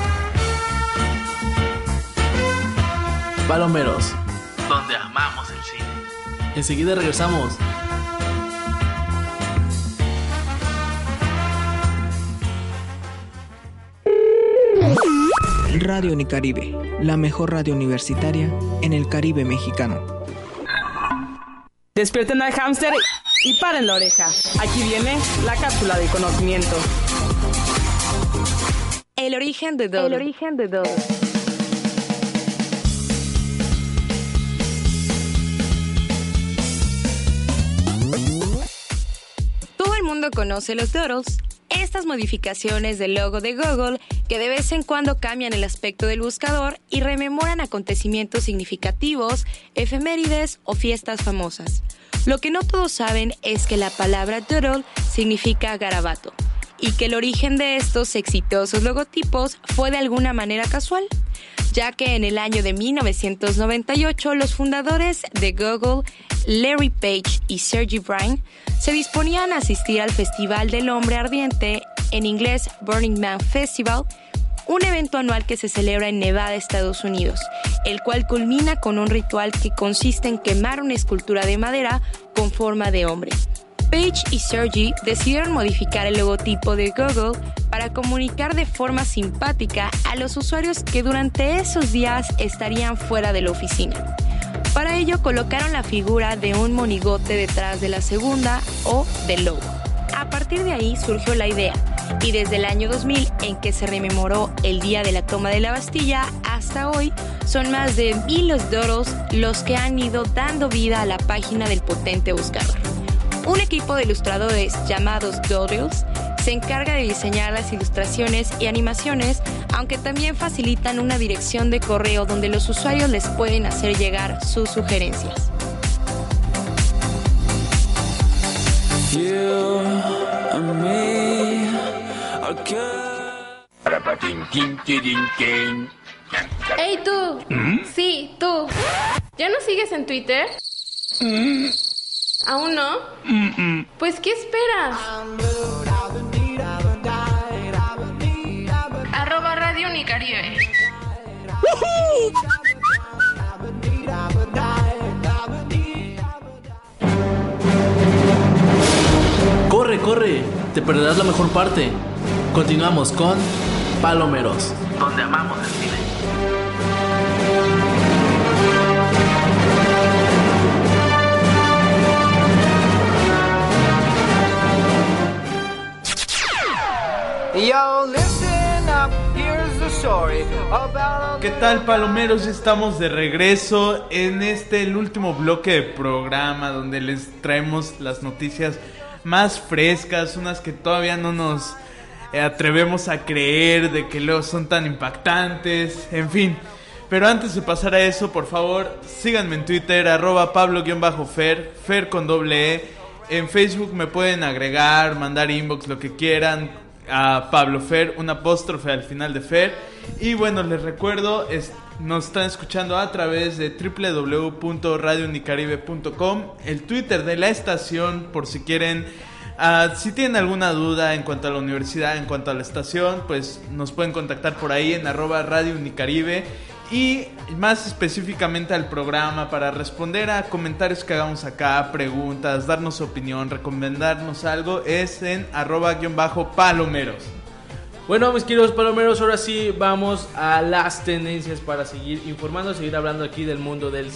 Palomeros, donde amamos el cine. Enseguida regresamos. Radio Unicaribe, la mejor radio universitaria en el Caribe mexicano. Despierten al hámster y paren la oreja. Aquí viene la cápsula de conocimiento. El origen de Dodo. El origen de Dodo. Todo el mundo conoce los doodles, estas modificaciones del logo de Google que de vez en cuando cambian el aspecto del buscador y rememoran acontecimientos significativos, efemérides o fiestas famosas. Lo que no todos saben es que la palabra doodle significa garabato y que el origen de estos exitosos logotipos fue de alguna manera casual, ya que en el año de 1998 los fundadores de Google, Larry Page y Sergey Brin, se disponían a asistir al Festival del Hombre Ardiente, en inglés Burning Man Festival, un evento anual que se celebra en Nevada, Estados Unidos, el cual culmina con un ritual que consiste en quemar una escultura de madera con forma de hombre. Page y Sergey decidieron modificar el logotipo de Google para comunicar de forma simpática a los usuarios que durante esos días estarían fuera de la oficina. Para ello colocaron la figura de un monigote detrás de la segunda O del logo. Partir de ahí surgió la idea, y desde el año 2000, en que se rememoró el día de la toma de la Bastilla, hasta hoy, son más de mil los doros los que han ido dando vida a la página del potente buscador. Un equipo de ilustradores llamados Doodles se encarga de diseñar las ilustraciones y animaciones, aunque también facilitan una dirección de correo donde los usuarios les pueden hacer llegar sus sugerencias. ¡Hey tú! Sí, tú. ¿Ya no sigues en Twitter? ¿Aún no? Pues ¿qué esperas? Arroba Radio Unicaribe. Corre, corre, te perderás la mejor parte. Continuamos con Palomeros, donde amamos el cine. ¿Qué tal palomeros? Ya estamos de regreso en este el último bloque de programa donde les traemos las noticias más frescas, unas que todavía no nos eh, atrevemos a creer de que luego son tan impactantes, en fin. Pero antes de pasar a eso, por favor, síganme en Twitter, arroba pablo-fer, fer con doble E. En Facebook me pueden agregar, mandar inbox, lo que quieran, a Pablo Fer, un apóstrofe al final de Fer. Y bueno, les recuerdo, es- nos están escuchando a través de www.radiounicaribe.com, el Twitter de la estación, por si quieren, ah, si tienen alguna duda en cuanto a la universidad, en cuanto a la estación, pues nos pueden contactar por ahí en arroba Radio Unicaribe. Y más específicamente al programa para responder a comentarios que hagamos acá, preguntas, darnos opinión, recomendarnos algo, es en arroba guion bajo palomeros. Bueno, mis queridos palomeros, ahora sí vamos a las tendencias para seguir informando, seguir hablando aquí del mundo del.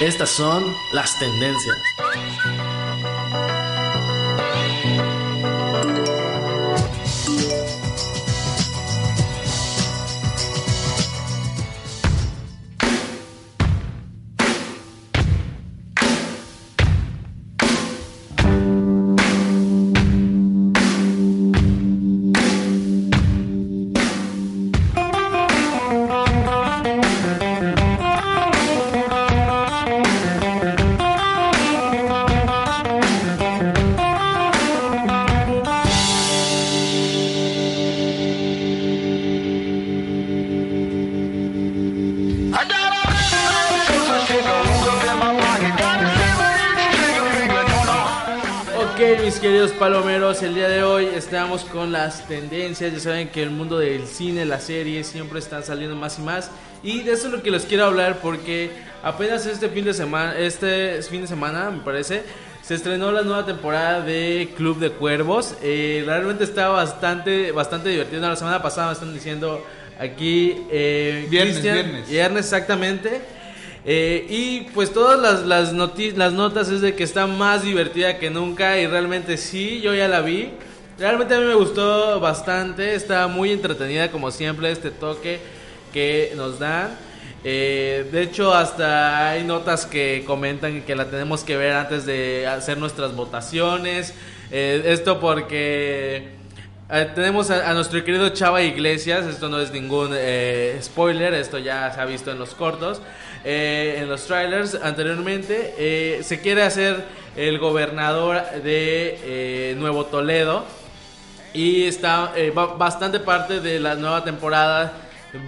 Estas son las tendencias. Queridos palomeros, el día de hoy estamos con las tendencias. Ya saben que el mundo del cine, las series siempre están saliendo más y más. Y de eso es lo que les quiero hablar porque apenas este fin de semana, este fin de semana me parece, se estrenó la nueva temporada de Club de Cuervos. Eh, realmente está bastante, bastante divertido. La semana pasada me están diciendo aquí eh, Viernes, Cristian, viernes. viernes exactamente. Eh, y pues todas las, las, las notas es de que está más divertida que nunca y realmente sí, yo ya la vi. Realmente a mí me gustó bastante, está muy entretenida como siempre este toque que nos dan. Eh, de hecho hasta hay notas que comentan que la tenemos que ver antes de hacer nuestras votaciones. Eh, esto porque... Tenemos a, nuestro querido Chava Iglesias, esto no es ningún spoiler, esto ya se ha visto en los cortos, eh, en los trailers anteriormente. Eh, se quiere hacer el gobernador de eh, Nuevo Toledo y está eh, ba- bastante parte de la nueva temporada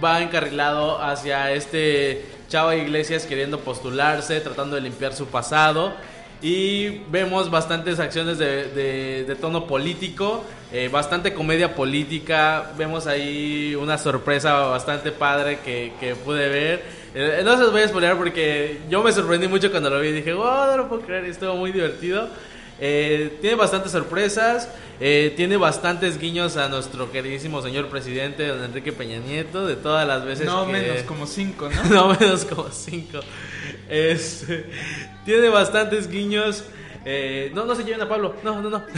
va encarrilado hacia este Chava Iglesias queriendo postularse, tratando de limpiar su pasado. Y vemos bastantes acciones de, tono político, bastante comedia política. Vemos ahí una sorpresa bastante padre que pude ver. Eh, no se los voy a spoiler porque yo me sorprendí mucho cuando lo vi. Dije, wow, no lo puedo creer, estuvo muy divertido. Eh, tiene bastantes sorpresas, eh, tiene bastantes guiños a nuestro queridísimo señor presidente, don Enrique Peña Nieto, de todas las veces No que- menos, como cinco, ¿no? no menos como cinco. Este, tiene bastantes guiños. Eh, no, no se lleven a Pablo. No, no, no.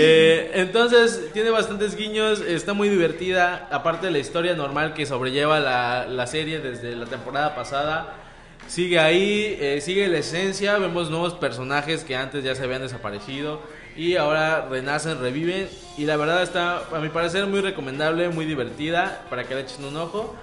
Eh, entonces, tiene bastantes guiños. Está muy divertida. Aparte de la historia normal que sobrelleva la, la serie desde la temporada pasada. Sigue ahí, eh, sigue la esencia. Vemos nuevos personajes que antes ya se habían desaparecido. Y ahora renacen, reviven. Y la verdad está, a mi parecer, muy recomendable, muy divertida. Para que le echen un ojo.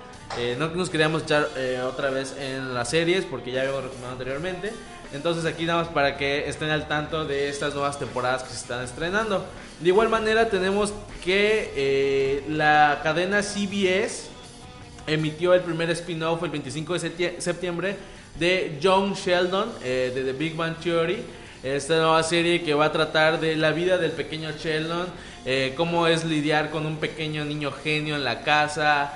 No nos queríamos echar otra vez en las series porque ya habíamos recomendado anteriormente. Entonces aquí nada más para que estén al tanto de estas nuevas temporadas que se están estrenando. De igual manera tenemos que eh, la cadena CBS emitió el primer spin-off el 25 de septie- septiembre de John Sheldon eh, de The Big Bang Theory. Esta nueva serie que va a tratar de la vida del pequeño Sheldon, eh, cómo es lidiar con un pequeño niño genio en la casa,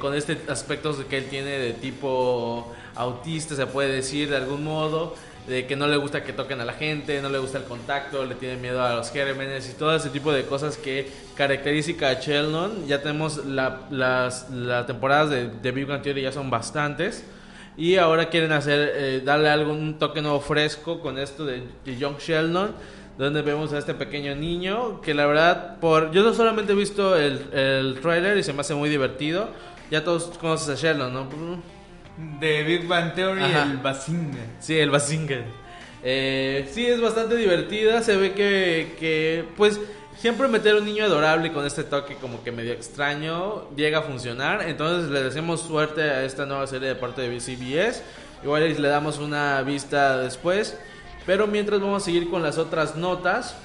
con este aspectos que él tiene de tipo autista, se puede decir de algún modo, de que no le gusta que toquen a la gente, no le gusta el contacto, le tiene miedo a los gérmenes y todo ese tipo de cosas que caracteriza a Sheldon. Ya tenemos la- las, las temporadas de, de Big Bang Theory, ya son bastantes. Y ahora quieren hacer, eh, darle algún toque nuevo fresco con esto de, de Young Sheldon, donde vemos a este pequeño niño, que la verdad, por yo no solamente he visto el, el trailer y se me hace muy divertido. Ya todos conocen a Sheldon, ¿no? De Big Bang Theory, Ajá. el Basinga. Sí, el Basinger. Eh, sí, es bastante divertida. Se ve que, que, pues, siempre meter un niño adorable con este toque como que medio extraño llega a funcionar. Entonces le deseamos suerte a esta nueva serie de parte de CBS. Igual le damos una vista después. Pero mientras vamos a seguir con las otras notas.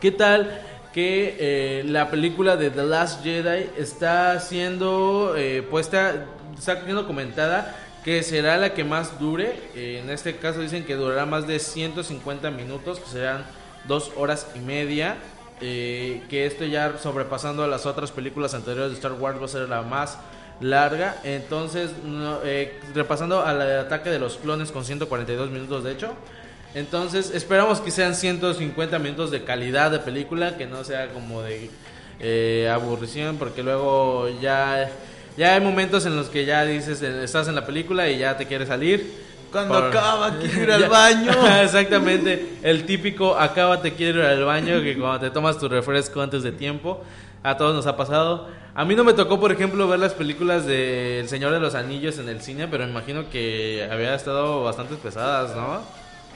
¿Qué tal que eh, la película de The Last Jedi está siendo eh, puesta, está siendo comentada que será la que más dure? Eh, en este caso dicen que durará más de 150 minutos, que serán dos horas y media. eh, que esto ya sobrepasando a las otras películas anteriores de Star Wars va a ser la más larga. Entonces, no, eh, repasando a la de ataque de los clones con 142 minutos de hecho. Entonces, esperamos que sean 150 minutos de calidad de película, que no sea como de eh, aburrición, porque luego ya, ya hay momentos en los que ya dices, eh, estás en la película y ya te quieres salir. Cuando acaba, quiero ir al baño. Exactamente, el típico acaba te quiero ir al baño, que cuando te tomas tu refresco antes de tiempo, a todos nos ha pasado. A mí no me tocó, por ejemplo, ver las películas de El Señor de los Anillos en el cine, pero imagino que había estado bastante pesadas, ¿no?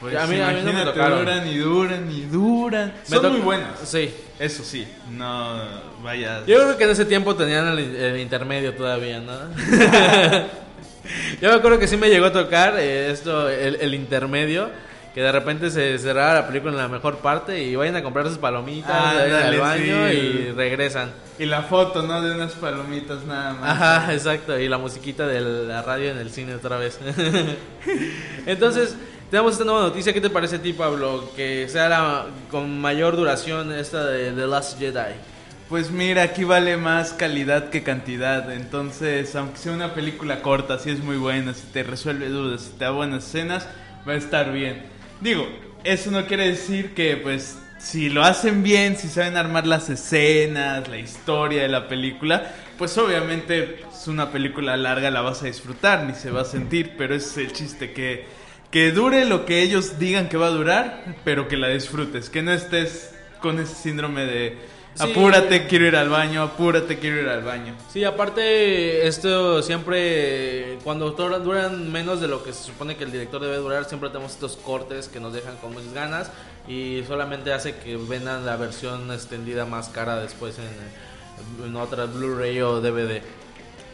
Pues a mí, a mí no me tocaron. duran y duran y duran. Me Son muy buenas. Sí. Eso sí, no vaya. Yo creo que en ese tiempo tenían el, el intermedio todavía, ¿no? Yo me acuerdo que sí me llegó a tocar eh, esto, el, el intermedio, que de repente se cerraba la película en la mejor parte y vayan a comprar sus palomitas, Ah, vayan al baño sí. y regresan. Y la foto, ¿no? De unas palomitas nada más. Ajá, exacto, y la musiquita de la radio en el cine otra vez. Entonces, tenemos esta nueva noticia. ¿Qué te parece a ti, Pablo? Que sea la, con mayor duración esta de The Last Jedi. Pues mira, aquí vale más calidad que cantidad. Entonces, aunque sea una película corta, si es muy buena, si te resuelve dudas, si te da buenas escenas, va a estar bien. Digo, eso no quiere decir que, pues, si lo hacen bien, si saben armar las escenas, la historia de la película, pues obviamente es una película larga, la vas a disfrutar, ni se va a sentir, pero ese es el chiste, que, que dure lo que ellos digan que va a durar, pero que la disfrutes, que no estés con ese síndrome de apúrate, quiero ir al baño, apúrate, quiero ir al baño. Sí, aparte, esto siempre, cuando duran menos de lo que se supone que el director debe durar, siempre tenemos estos cortes que nos dejan con muchas ganas y solamente hace que vendan la versión extendida más cara después en, en otra Blu-ray o DVD.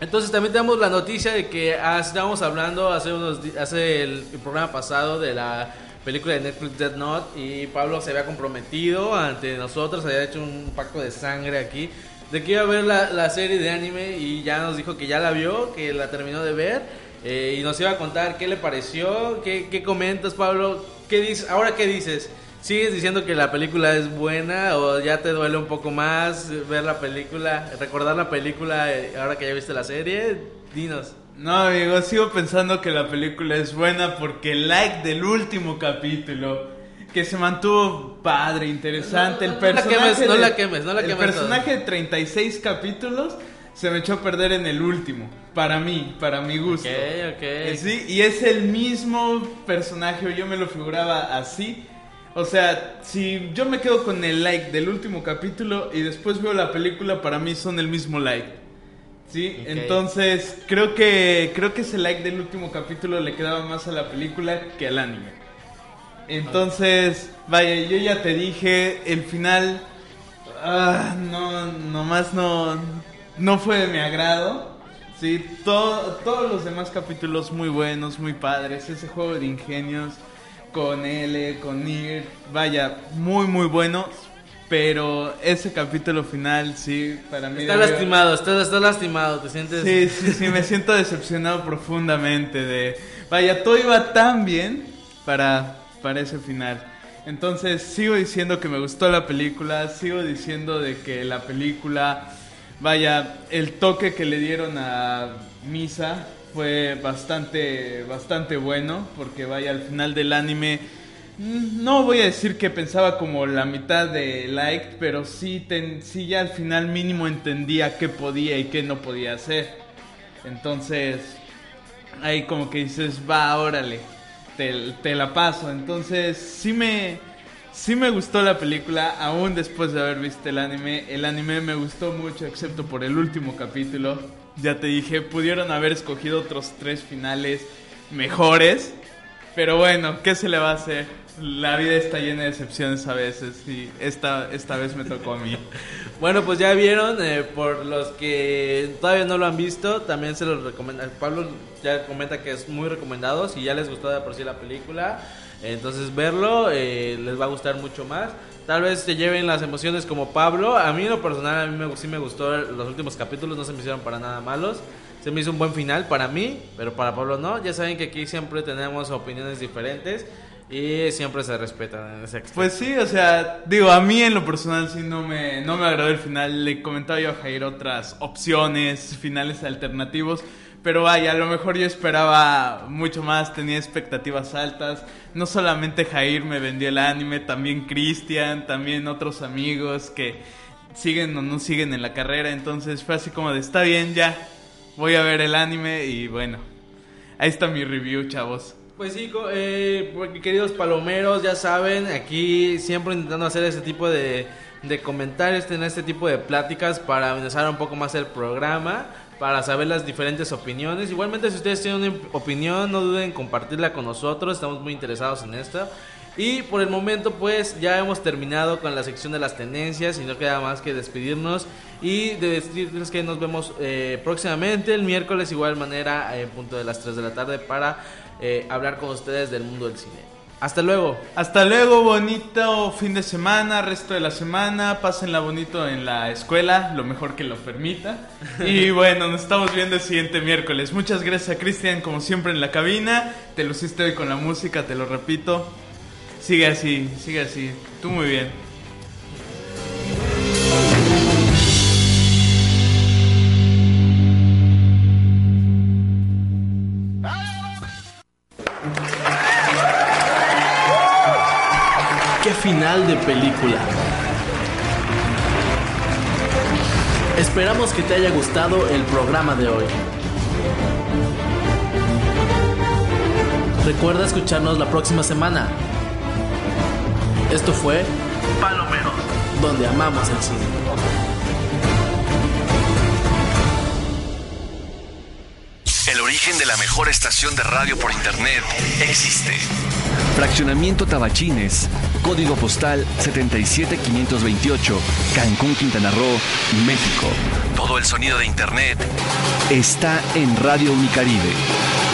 Entonces también tenemos la noticia de que ah, estábamos hablando hace unos hace el, programa pasado de la película de Netflix Dead Note y Pablo se había comprometido ante nosotros, había hecho un pacto de sangre aquí de que iba a ver la, serie de anime y ya nos dijo que ya la vio, que la terminó de ver eh, y nos iba a contar qué le pareció, qué, qué comentas Pablo, qué dices, ahora qué dices. ¿Sigues diciendo que la película es buena o ya te duele un poco más ver la película, recordar la película eh, ahora que ya viste la serie? Dinos. No, amigo, sigo pensando que la película es buena porque el like del último capítulo, que se mantuvo padre, interesante, el personaje... No la quemes, no la quemes, El personaje de 36 capítulos se me echó a perder en el último, para mí, para mi gusto. Ok, ok. Eh, sí, y es el mismo personaje, yo me lo figuraba así o sea, si yo me quedo con el like del último capítulo y después veo la película, para mí son el mismo like. ¿Sí? Entonces, creo que creo que ese like del último capítulo le quedaba más a la película que al anime. Entonces, vaya, yo ya te dije, el final ah, no nomás no no fue de mi agrado. Sí, todos los demás capítulos muy buenos, muy padres, ese juego de ingenios con L, con Nir, vaya, muy muy bueno. Pero ese capítulo final, sí, para mí... Está lastimado, está, está lastimado, te sientes... Sí, sí, sí, me siento decepcionado profundamente de... Vaya, todo iba tan bien para, para ese final. Entonces sigo diciendo que me gustó la película, sigo diciendo de que la película, vaya, el toque que le dieron a Misa fue bastante, bastante bueno, porque vaya, al final del anime, mm, no voy a decir que pensaba como la mitad de Like, pero sí, sí ya al final mínimo entendía qué podía y qué no podía hacer. Entonces, ahí como que dices, va, órale, te, te la paso. Entonces, sí me, sí me gustó la película, aún después de haber visto el anime. El anime me gustó mucho, excepto por el último capítulo ya te dije, pudieron haber escogido otros tres finales mejores. Pero bueno, ¿qué se le va a hacer? La vida está llena de excepciones a veces y esta, esta vez me tocó a mí. bueno, pues ya vieron, eh, por los que todavía no lo han visto, también se los recomiendo. Pablo ya comenta que es muy recomendado, si ya les gustó de por sí la película, entonces verlo eh, les va a gustar mucho más. Tal vez te lleven las emociones como Pablo. A mí en lo personal, a mí me, sí me gustó los últimos capítulos, no se me hicieron para nada malos. Se me hizo un buen final para mí, pero para Pablo no. Ya saben que aquí siempre tenemos opiniones diferentes y siempre se respetan en ese Pues sí, o sea, digo, a mí en lo personal sí no me, no me agradó el final. Le comentaba yo a Jair otras opciones, finales alternativos. Pero vaya, a lo mejor yo esperaba mucho más, tenía expectativas altas. No solamente Jair me vendió el anime, también Cristian, también otros amigos que siguen o no siguen en la carrera. Entonces fue así como de, está bien, ya, voy a ver el anime y bueno, ahí está mi review, chavos. Pues sí, eh, queridos palomeros, ya saben, aquí siempre intentando hacer ese tipo de, de comentarios, tener este tipo de pláticas para amenazar un poco más el programa para saber las diferentes opiniones. Igualmente, si ustedes tienen una opinión, no duden en compartirla con nosotros. Estamos muy interesados en esto. Y por el momento, pues ya hemos terminado con la sección de las tendencias y no queda más que despedirnos y de decirles que nos vemos eh, próximamente el miércoles, igual manera, en punto de las 3 de la tarde, para eh, hablar con ustedes del mundo del cine. Hasta luego. Hasta luego, bonito fin de semana, resto de la semana. Pásenla bonito en la escuela, lo mejor que lo permita. Y bueno, nos estamos viendo el siguiente miércoles. Muchas gracias a Cristian, como siempre, en la cabina. Te luciste hoy con la música, te lo repito. Sigue así, sigue así. Tú muy bien. De película. Esperamos que te haya gustado el programa de hoy. Recuerda escucharnos la próxima semana. Esto fue Palomeros, donde amamos el cine. El origen de la mejor estación de radio por internet existe. Fraccionamiento Tabachines, código postal 77528, Cancún, Quintana Roo, México. Todo el sonido de internet está en Radio Unicaribe.